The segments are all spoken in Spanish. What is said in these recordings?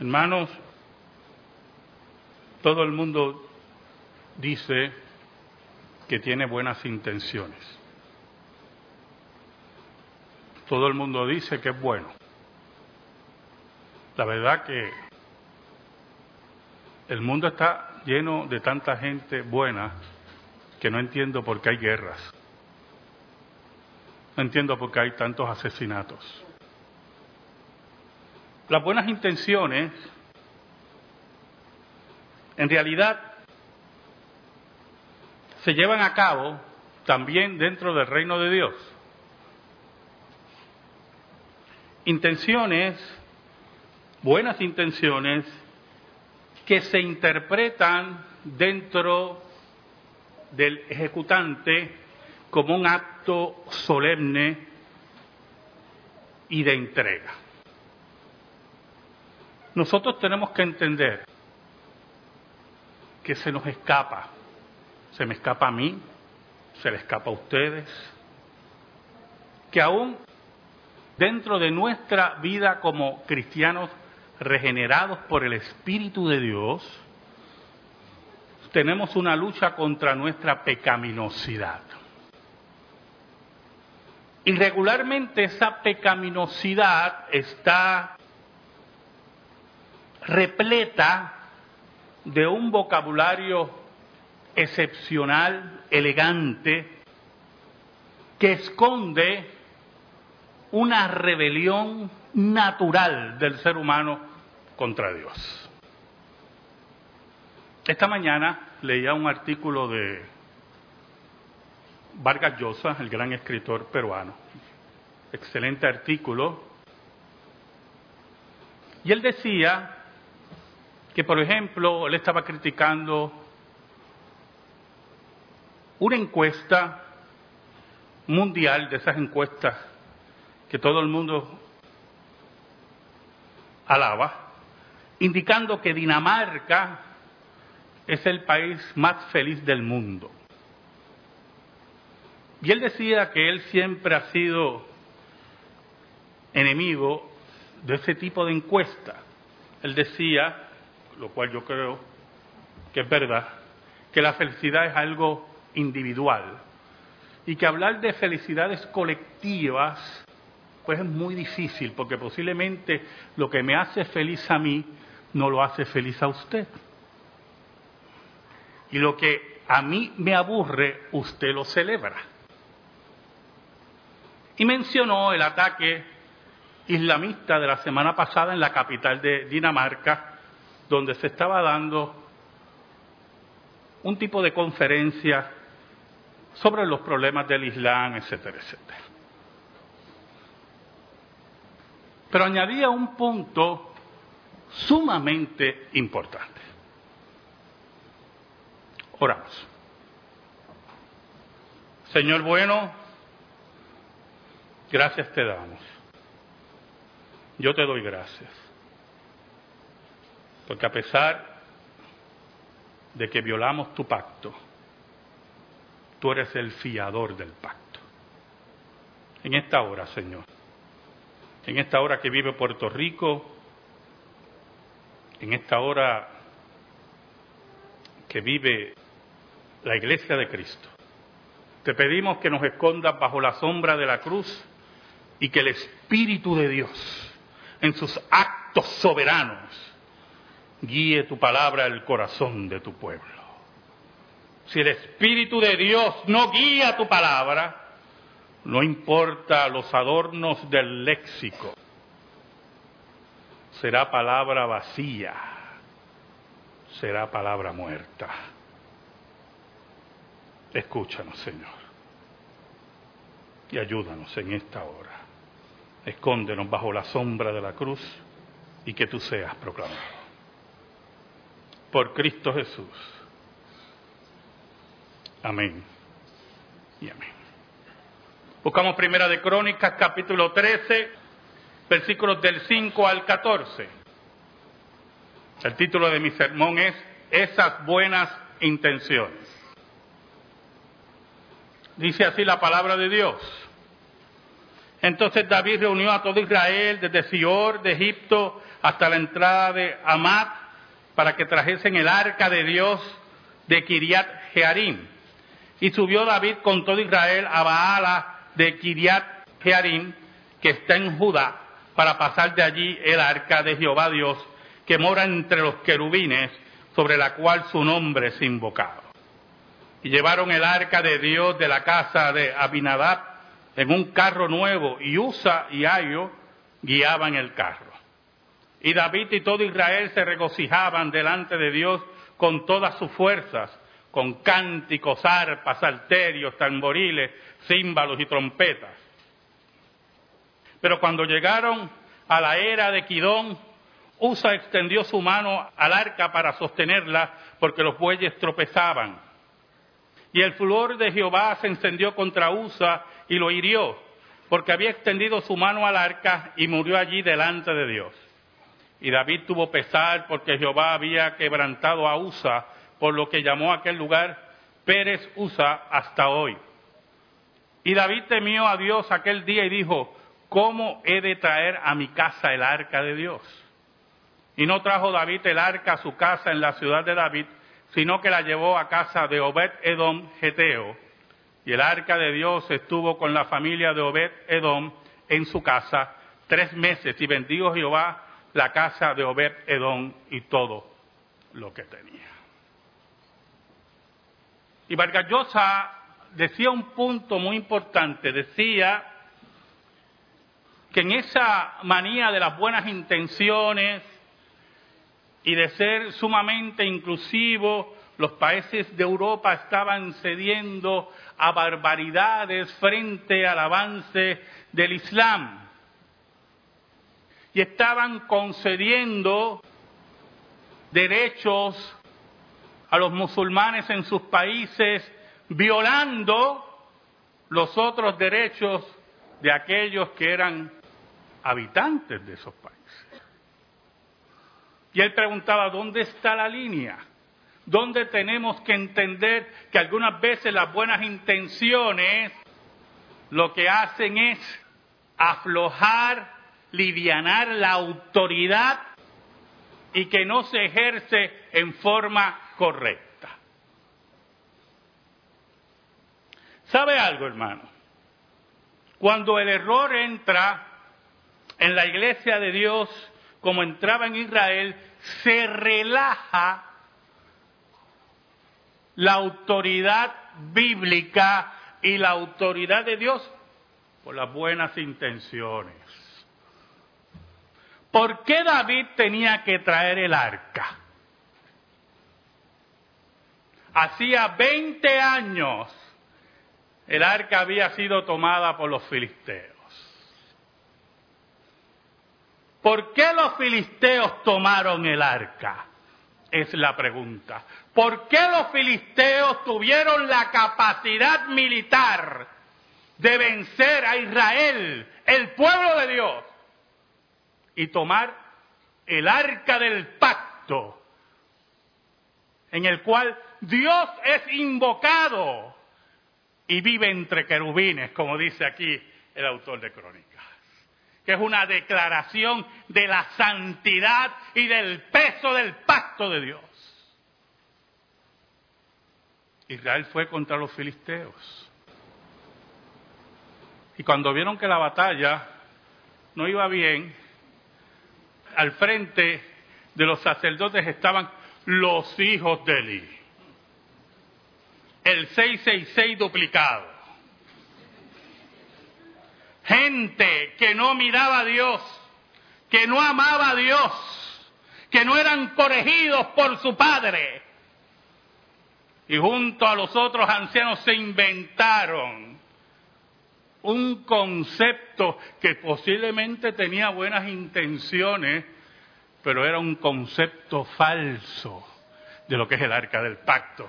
Hermanos, todo el mundo dice que tiene buenas intenciones. Todo el mundo dice que es bueno. La verdad que el mundo está lleno de tanta gente buena que no entiendo por qué hay guerras. No entiendo por qué hay tantos asesinatos. Las buenas intenciones, en realidad, se llevan a cabo también dentro del reino de Dios. Intenciones, buenas intenciones, que se interpretan dentro del ejecutante como un acto solemne y de entrega. Nosotros tenemos que entender que se nos escapa, se me escapa a mí, se le escapa a ustedes, que aún dentro de nuestra vida como cristianos regenerados por el Espíritu de Dios, tenemos una lucha contra nuestra pecaminosidad. Y regularmente esa pecaminosidad está repleta de un vocabulario excepcional, elegante, que esconde una rebelión natural del ser humano contra Dios. Esta mañana leía un artículo de Vargas Llosa, el gran escritor peruano. Excelente artículo. Y él decía que, por ejemplo, él estaba criticando una encuesta mundial, de esas encuestas que todo el mundo alaba, indicando que Dinamarca es el país más feliz del mundo. Y él decía que él siempre ha sido enemigo de ese tipo de encuesta. Él decía, lo cual yo creo que es verdad, que la felicidad es algo individual y que hablar de felicidades colectivas pues es muy difícil porque posiblemente lo que me hace feliz a mí no lo hace feliz a usted. Y lo que a mí me aburre, usted lo celebra. Y mencionó el ataque islamista de la semana pasada en la capital de Dinamarca, donde se estaba dando un tipo de conferencia sobre los problemas del Islam, etcétera, etcétera. Pero añadía un punto sumamente importante. Oramos. Señor bueno, gracias te damos. Yo te doy gracias. Porque a pesar de que violamos tu pacto, tú eres el fiador del pacto. En esta hora, Señor, en esta hora que vive Puerto Rico, en esta hora que vive la iglesia de Cristo. Te pedimos que nos escondas bajo la sombra de la cruz y que el Espíritu de Dios, en sus actos soberanos, guíe tu palabra al corazón de tu pueblo. Si el Espíritu de Dios no guía tu palabra, no importa los adornos del léxico, será palabra vacía, será palabra muerta. Escúchanos, Señor. Y ayúdanos en esta hora. Escóndenos bajo la sombra de la cruz y que tú seas proclamado. Por Cristo Jesús. Amén. Y amén. Buscamos Primera de Crónicas, capítulo 13, versículos del 5 al 14. El título de mi sermón es Esas buenas intenciones. Dice así la palabra de Dios. Entonces David reunió a todo Israel desde Sior de Egipto hasta la entrada de Amat para que trajesen el arca de Dios de Kiriat Jearim. Y subió David con todo Israel a Baala de Kiriat Jearim, que está en Judá, para pasar de allí el arca de Jehová Dios, que mora entre los querubines, sobre la cual su nombre es invocado. Y llevaron el arca de Dios de la casa de Abinadab en un carro nuevo, y Usa y Ayo guiaban el carro. Y David y todo Israel se regocijaban delante de Dios con todas sus fuerzas, con cánticos, arpas, salterios, tamboriles, címbalos y trompetas. Pero cuando llegaron a la era de Quidón, Usa extendió su mano al arca para sostenerla porque los bueyes tropezaban. Y el furor de Jehová se encendió contra Usa y lo hirió, porque había extendido su mano al arca y murió allí delante de Dios. Y David tuvo pesar porque Jehová había quebrantado a Usa, por lo que llamó a aquel lugar Pérez Usa hasta hoy. Y David temió a Dios aquel día y dijo, ¿cómo he de traer a mi casa el arca de Dios? Y no trajo David el arca a su casa en la ciudad de David, sino que la llevó a casa de Obed Edom Geteo. Y el arca de Dios estuvo con la familia de Obed Edom en su casa tres meses y bendijo Jehová la casa de Obed Edom y todo lo que tenía. Y Vargas decía un punto muy importante, decía que en esa manía de las buenas intenciones y de ser sumamente inclusivo, los países de Europa estaban cediendo a barbaridades frente al avance del Islam y estaban concediendo derechos a los musulmanes en sus países, violando los otros derechos de aquellos que eran habitantes de esos países. Y él preguntaba, ¿dónde está la línea? ¿Dónde tenemos que entender que algunas veces las buenas intenciones lo que hacen es aflojar livianar la autoridad y que no se ejerce en forma correcta. ¿Sabe algo, hermano? Cuando el error entra en la iglesia de Dios, como entraba en Israel, se relaja la autoridad bíblica y la autoridad de Dios por las buenas intenciones. ¿Por qué David tenía que traer el arca? Hacía 20 años el arca había sido tomada por los filisteos. ¿Por qué los filisteos tomaron el arca? Es la pregunta. ¿Por qué los filisteos tuvieron la capacidad militar de vencer a Israel, el pueblo de Dios? Y tomar el arca del pacto, en el cual Dios es invocado y vive entre querubines, como dice aquí el autor de Crónicas, que es una declaración de la santidad y del peso del pacto de Dios. Israel fue contra los filisteos. Y cuando vieron que la batalla no iba bien, al frente de los sacerdotes estaban los hijos de Eli. El 666 duplicado. Gente que no miraba a Dios, que no amaba a Dios, que no eran corregidos por su padre. Y junto a los otros ancianos se inventaron un concepto que posiblemente tenía buenas intenciones, pero era un concepto falso de lo que es el arca del pacto.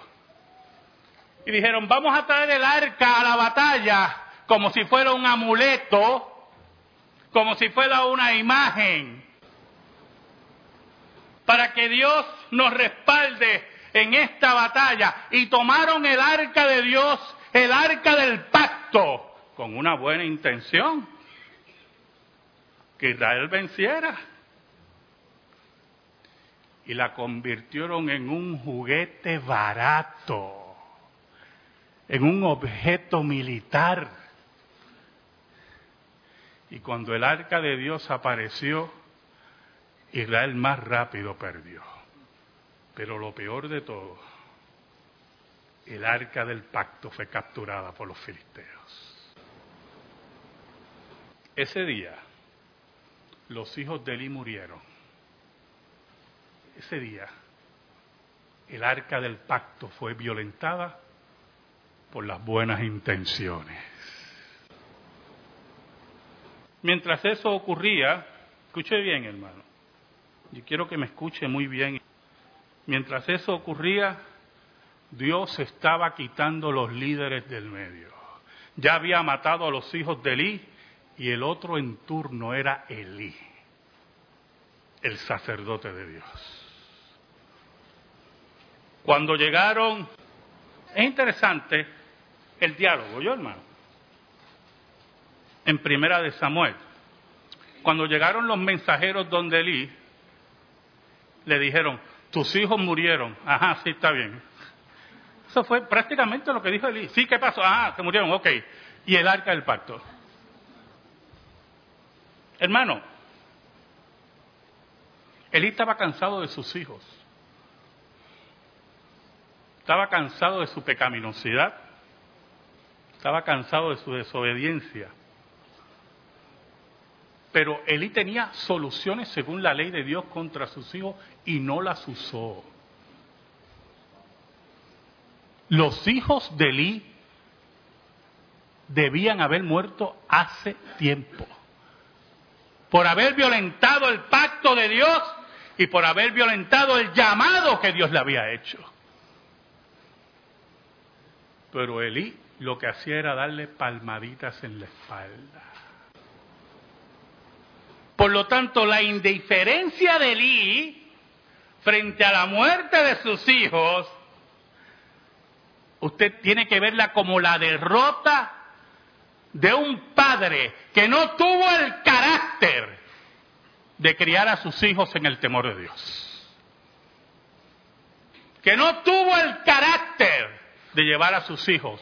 Y dijeron, vamos a traer el arca a la batalla como si fuera un amuleto, como si fuera una imagen, para que Dios nos respalde en esta batalla. Y tomaron el arca de Dios, el arca del pacto, con una buena intención, que Israel venciera. Y la convirtieron en un juguete barato, en un objeto militar. Y cuando el arca de Dios apareció, Israel más rápido perdió. Pero lo peor de todo, el arca del pacto fue capturada por los filisteos. Ese día, los hijos de Eli murieron. Ese día, el arca del pacto fue violentada por las buenas intenciones. Mientras eso ocurría, escuche bien hermano, yo quiero que me escuche muy bien. Mientras eso ocurría, Dios estaba quitando los líderes del medio. Ya había matado a los hijos de Elí y el otro en turno era Elí, el sacerdote de Dios. Cuando llegaron, es interesante el diálogo, yo hermano, en primera de Samuel. Cuando llegaron los mensajeros donde Elí, le dijeron, tus hijos murieron. Ajá, sí, está bien. Eso fue prácticamente lo que dijo Elí. Sí, ¿qué pasó? Ajá, se murieron, ok. Y el arca del pacto. Hermano, Elí estaba cansado de sus hijos. Estaba cansado de su pecaminosidad. Estaba cansado de su desobediencia. Pero Elí tenía soluciones según la ley de Dios contra sus hijos y no las usó. Los hijos de Elí debían haber muerto hace tiempo por haber violentado el pacto de Dios y por haber violentado el llamado que Dios le había hecho. Pero Elí lo que hacía era darle palmaditas en la espalda. Por lo tanto, la indiferencia de Elí frente a la muerte de sus hijos, usted tiene que verla como la derrota de un padre que no tuvo el carácter de criar a sus hijos en el temor de Dios. Que no tuvo el carácter de llevar a sus hijos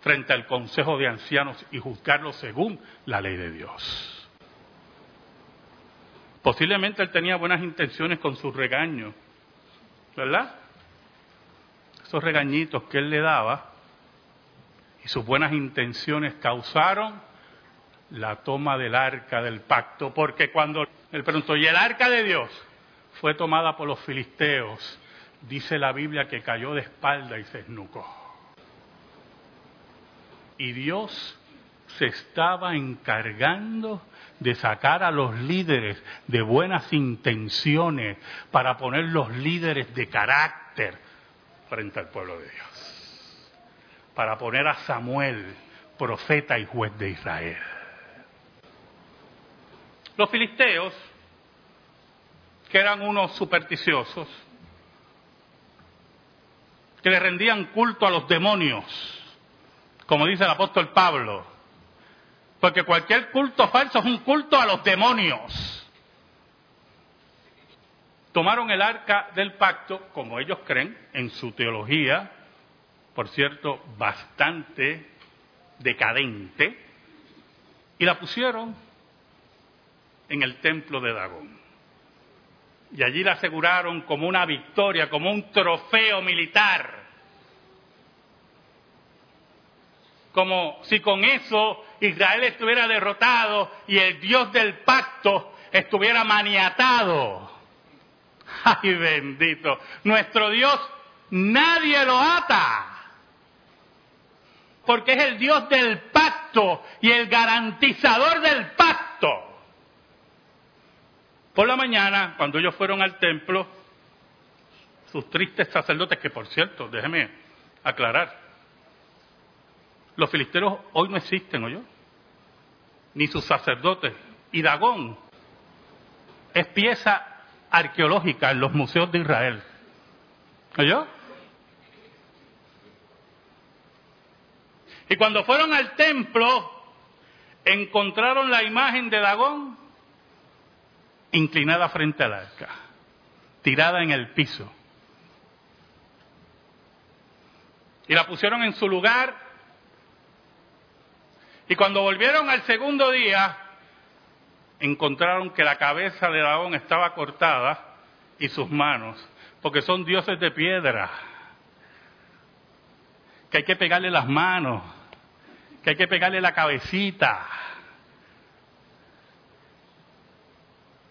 frente al consejo de ancianos y juzgarlos según la ley de Dios. Posiblemente él tenía buenas intenciones con sus regaños, ¿verdad? Esos regañitos que él le daba y sus buenas intenciones causaron la toma del arca del pacto, porque cuando él preguntó, ¿y el arca de Dios? Fue tomada por los filisteos, dice la Biblia que cayó de espalda y se esnucó. Y Dios se estaba encargando de sacar a los líderes de buenas intenciones para poner los líderes de carácter frente al pueblo de Dios. Para poner a Samuel, profeta y juez de Israel. Los filisteos, que eran unos supersticiosos, que le rendían culto a los demonios, como dice el apóstol Pablo, porque cualquier culto falso es un culto a los demonios. Tomaron el arca del pacto, como ellos creen, en su teología, por cierto, bastante decadente, y la pusieron en el templo de Dagón. Y allí la aseguraron como una victoria, como un trofeo militar. como si con eso Israel estuviera derrotado y el Dios del pacto estuviera maniatado. Ay bendito, nuestro Dios nadie lo ata, porque es el Dios del pacto y el garantizador del pacto. Por la mañana, cuando ellos fueron al templo, sus tristes sacerdotes, que por cierto, déjeme aclarar, los filisteos hoy no existen, ¿oyó? Ni sus sacerdotes. Y Dagón es pieza arqueológica en los museos de Israel. ¿Oyó? Y cuando fueron al templo, encontraron la imagen de Dagón inclinada frente al arca, tirada en el piso. Y la pusieron en su lugar. Y cuando volvieron al segundo día, encontraron que la cabeza del dragón estaba cortada y sus manos, porque son dioses de piedra, que hay que pegarle las manos, que hay que pegarle la cabecita.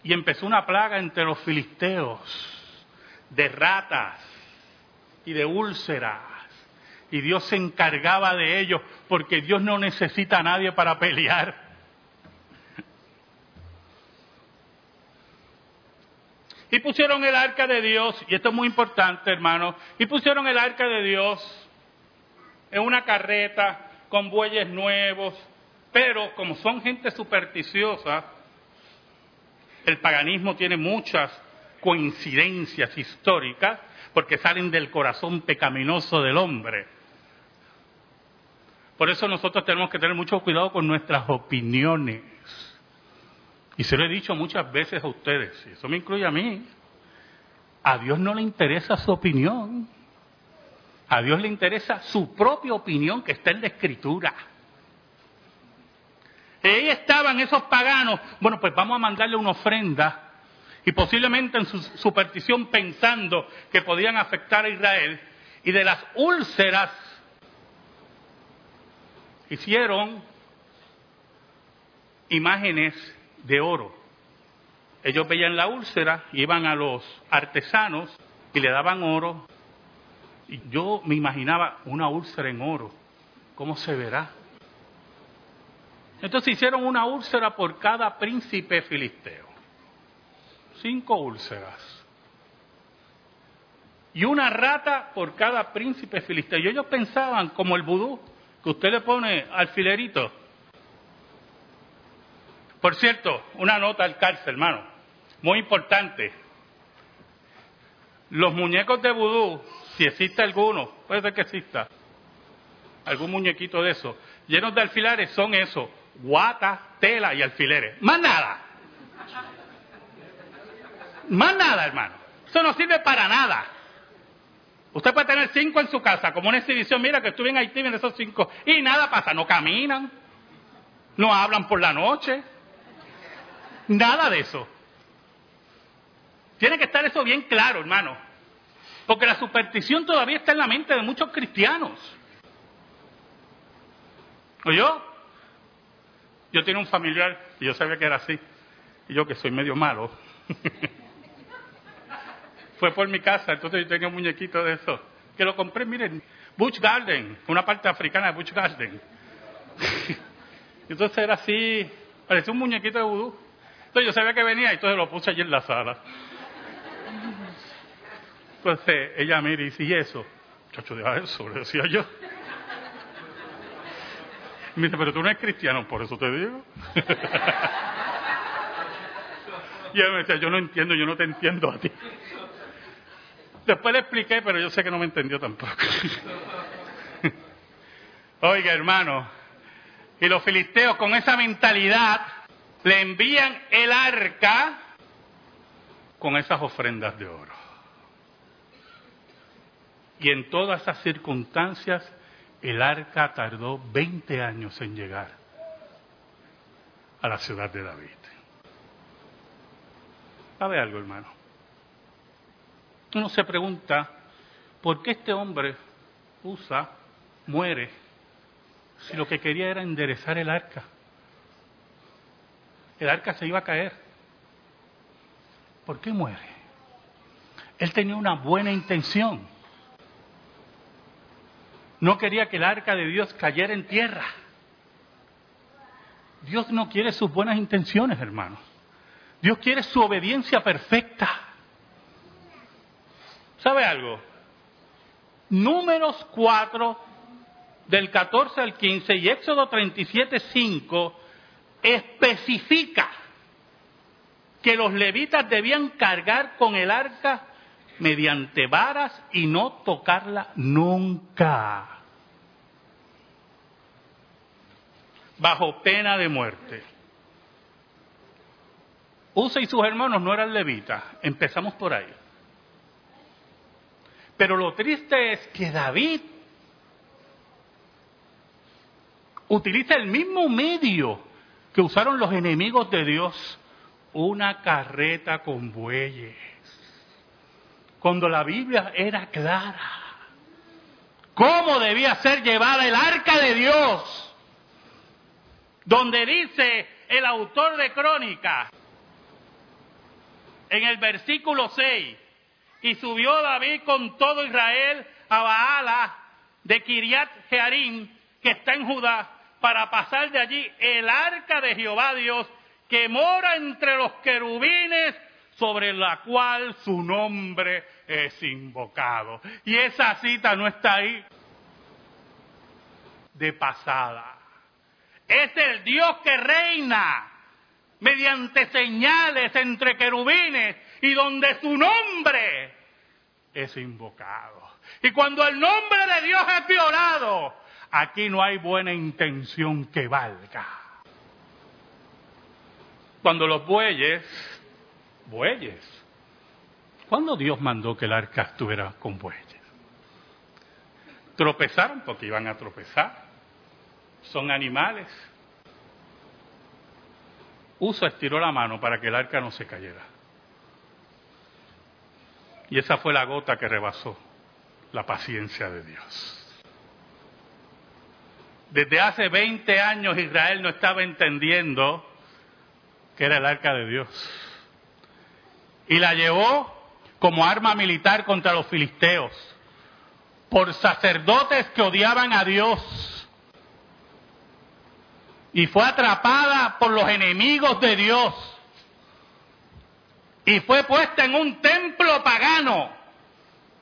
Y empezó una plaga entre los filisteos de ratas y de úlceras. Y Dios se encargaba de ellos porque Dios no necesita a nadie para pelear. Y pusieron el arca de Dios, y esto es muy importante, hermano, y pusieron el arca de Dios en una carreta con bueyes nuevos, pero como son gente supersticiosa, el paganismo tiene muchas coincidencias históricas porque salen del corazón pecaminoso del hombre. Por eso nosotros tenemos que tener mucho cuidado con nuestras opiniones. Y se lo he dicho muchas veces a ustedes, y eso me incluye a mí. A Dios no le interesa su opinión. A Dios le interesa su propia opinión que está en la escritura. Ahí estaban esos paganos. Bueno, pues vamos a mandarle una ofrenda. Y posiblemente en su superstición pensando que podían afectar a Israel. Y de las úlceras hicieron imágenes de oro. Ellos veían la úlcera, iban a los artesanos y le daban oro. Yo me imaginaba una úlcera en oro. ¿Cómo se verá? Entonces hicieron una úlcera por cada príncipe filisteo. Cinco úlceras. Y una rata por cada príncipe filisteo. Y ellos pensaban, como el vudú, que usted le pone alfilerito por cierto, una nota al cárcel, hermano, muy importante. Los muñecos de vudú, si existe alguno, puede ser que exista, algún muñequito de eso, llenos de alfileres, son eso, guata, tela y alfileres. Más nada. Más nada, hermano. Eso no sirve para nada. Usted puede tener cinco en su casa, como una exhibición, mira que estuve en Haití en esos cinco, y nada pasa, no caminan, no hablan por la noche, Nada de eso. Tiene que estar eso bien claro, hermano. Porque la superstición todavía está en la mente de muchos cristianos. ¿O yo? Yo tenía un familiar y yo sabía que era así. Y yo que soy medio malo. Fue por mi casa, entonces yo tenía un muñequito de eso. Que lo compré, miren, Bush Garden, una parte africana de Bush Garden. entonces era así, parecía un muñequito de vudú yo sabía que venía y entonces lo puse allí en la sala. Entonces ella me dice, ¿y eso? Chacho, deja eso, le decía yo. me dice, pero tú no eres cristiano, por eso te digo. y ella me decía, yo no entiendo, yo no te entiendo a ti. Después le expliqué, pero yo sé que no me entendió tampoco. Oiga, hermano, y los filisteos con esa mentalidad le envían el arca con esas ofrendas de oro. Y en todas esas circunstancias, el arca tardó 20 años en llegar a la ciudad de David. ¿Sabe algo, hermano? Uno se pregunta, ¿por qué este hombre usa, muere, si lo que quería era enderezar el arca? el arca se iba a caer. ¿Por qué muere? Él tenía una buena intención. No quería que el arca de Dios cayera en tierra. Dios no quiere sus buenas intenciones, hermanos. Dios quiere su obediencia perfecta. ¿Sabe algo? Números 4, del 14 al 15 y Éxodo 37, 5 especifica que los levitas debían cargar con el arca mediante varas y no tocarla nunca, bajo pena de muerte. Usa y sus hermanos no eran levitas. Empezamos por ahí. Pero lo triste es que David utiliza el mismo medio que usaron los enemigos de Dios, una carreta con bueyes. Cuando la Biblia era clara. ¿Cómo debía ser llevada el arca de Dios? Donde dice el autor de Crónica, en el versículo 6, y subió David con todo Israel a Baala de Kiriat Jearim, que está en Judá, para pasar de allí el arca de Jehová Dios, que mora entre los querubines, sobre la cual su nombre es invocado. Y esa cita no está ahí de pasada. Es el Dios que reina mediante señales entre querubines y donde su nombre es invocado. Y cuando el nombre de Dios es violado, aquí no hay buena intención que valga. Cuando los bueyes, bueyes, ¿cuándo Dios mandó que el arca estuviera con bueyes? Tropezaron porque iban a tropezar. Son animales. Uso estiró la mano para que el arca no se cayera. Y esa fue la gota que rebasó la paciencia de Dios. Desde hace 20 años Israel no estaba entendiendo que era el arca de Dios. Y la llevó como arma militar contra los filisteos, por sacerdotes que odiaban a Dios y fue atrapada por los enemigos de Dios y fue puesta en un templo pagano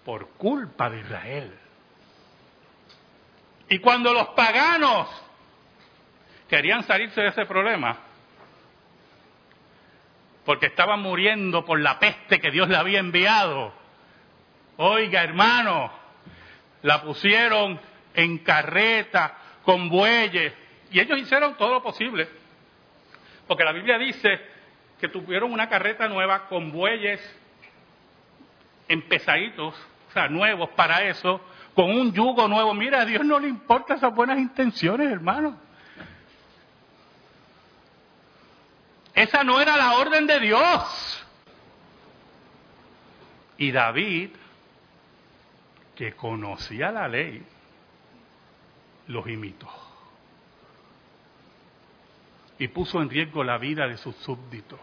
por culpa de Israel. Y cuando los paganos querían salirse de ese problema, porque estaban muriendo por la peste que Dios le había enviado, oiga hermano, la pusieron en carreta, con bueyes, y ellos hicieron todo lo posible, porque la Biblia dice que tuvieron una carreta nueva con bueyes empezaditos, o sea, nuevos para eso, con un yugo nuevo. Mira, a Dios no le importa esas buenas intenciones, hermano. Esa no era la orden de Dios. Y David, que conocía la ley, los imitó y puso en riesgo la vida de sus súbditos.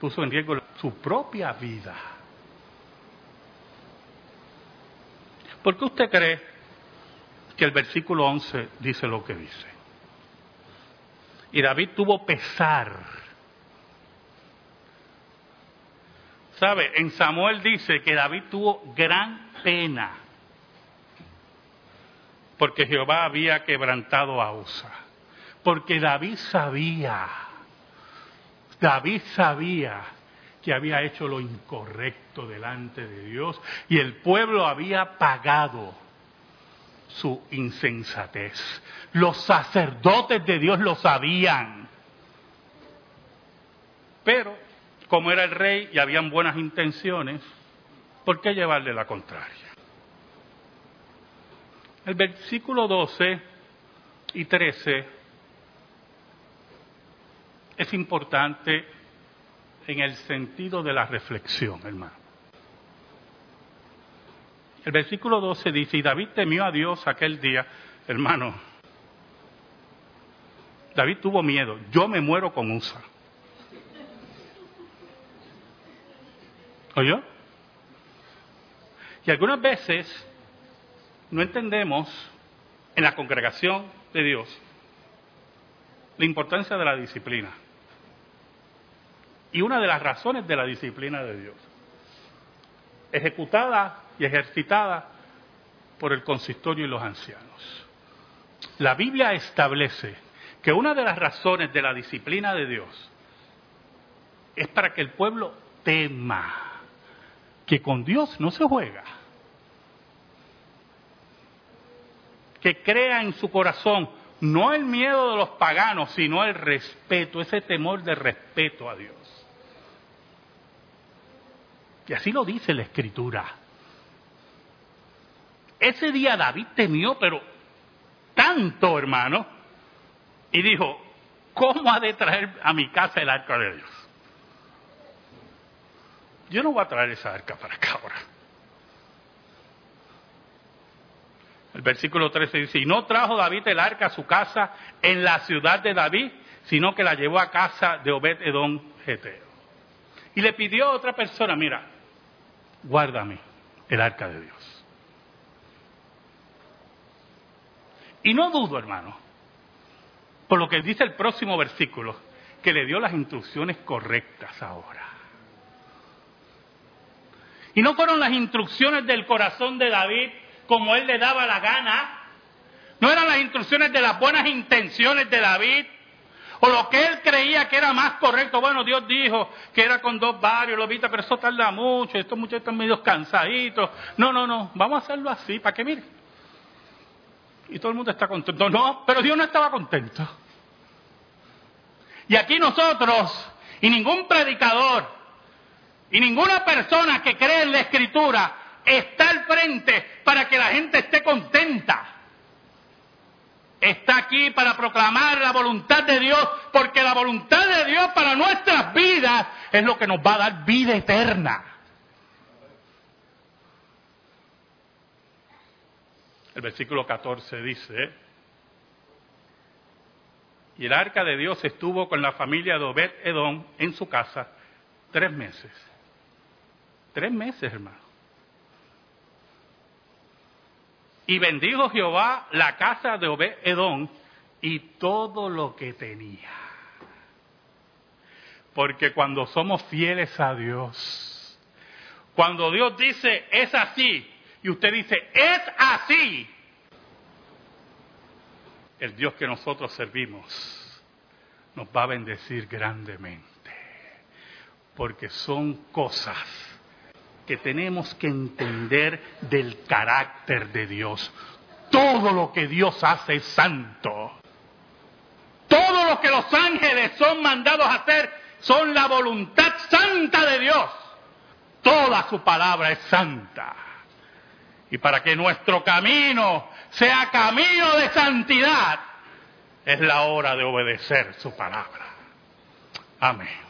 Puso en riesgo su propia vida. ¿Por qué usted cree que el versículo 11 dice lo que dice? Y David tuvo pesar. ¿Sabe? En Samuel dice que David tuvo gran pena porque Jehová había quebrantado a Usa. Porque David sabía, David sabía que había hecho lo incorrecto delante de Dios y el pueblo había pagado su insensatez. Los sacerdotes de Dios lo sabían. Pero, como era el rey y habían buenas intenciones, ¿por qué llevarle la contraria? El versículo 12 y 13 es importante en el sentido de la reflexión, hermano. El versículo 12 dice, y David temió a Dios aquel día, hermano. David tuvo miedo, yo me muero con Usa. ¿Oyó? Y algunas veces no entendemos en la congregación de Dios la importancia de la disciplina y una de las razones de la disciplina de Dios, ejecutada y ejercitada por el consistorio y los ancianos. La Biblia establece que una de las razones de la disciplina de Dios es para que el pueblo tema que con Dios no se juega, que crea en su corazón, no el miedo de los paganos, sino el respeto, ese temor de respeto a Dios. Y así lo dice la escritura. Ese día David temió, pero tanto, hermano, y dijo, ¿cómo ha de traer a mi casa el arca de Dios? Yo no voy a traer esa arca para acá ahora. El versículo 13 dice, y no trajo David el arca a su casa en la ciudad de David, sino que la llevó a casa de Obed Edom Geteo. Y le pidió a otra persona, mira, guárdame el arca de Dios. Y no dudo, hermano, por lo que dice el próximo versículo, que le dio las instrucciones correctas ahora. Y no fueron las instrucciones del corazón de David como él le daba la gana. No eran las instrucciones de las buenas intenciones de David. O lo que él creía que era más correcto. Bueno, Dios dijo que era con dos varios, lo viste, pero eso tarda mucho. Estos muchachos están medio cansaditos. No, no, no. Vamos a hacerlo así, para que mire. Y todo el mundo está contento. No, pero Dios no estaba contento. Y aquí nosotros, y ningún predicador, y ninguna persona que cree en la escritura, está al frente para que la gente esté contenta. Está aquí para proclamar la voluntad de Dios, porque la voluntad de Dios para nuestras vidas es lo que nos va a dar vida eterna. El versículo 14 dice, y el arca de Dios estuvo con la familia de Obed Edom en su casa tres meses. Tres meses, hermano. Y bendijo Jehová la casa de Obed Edom y todo lo que tenía. Porque cuando somos fieles a Dios, cuando Dios dice es así, y usted dice es así, el Dios que nosotros servimos nos va a bendecir grandemente. Porque son cosas que tenemos que entender del carácter de Dios. Todo lo que Dios hace es santo. Todo lo que los ángeles son mandados a hacer son la voluntad santa de Dios. Toda su palabra es santa. Y para que nuestro camino sea camino de santidad, es la hora de obedecer su palabra. Amén.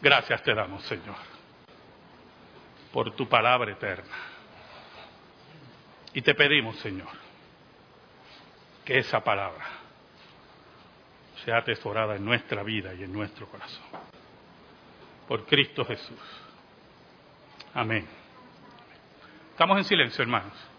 Gracias te damos, Señor, por tu palabra eterna. Y te pedimos, Señor, que esa palabra sea atesorada en nuestra vida y en nuestro corazón. Por Cristo Jesús. Amén. Estamos en silencio, hermanos.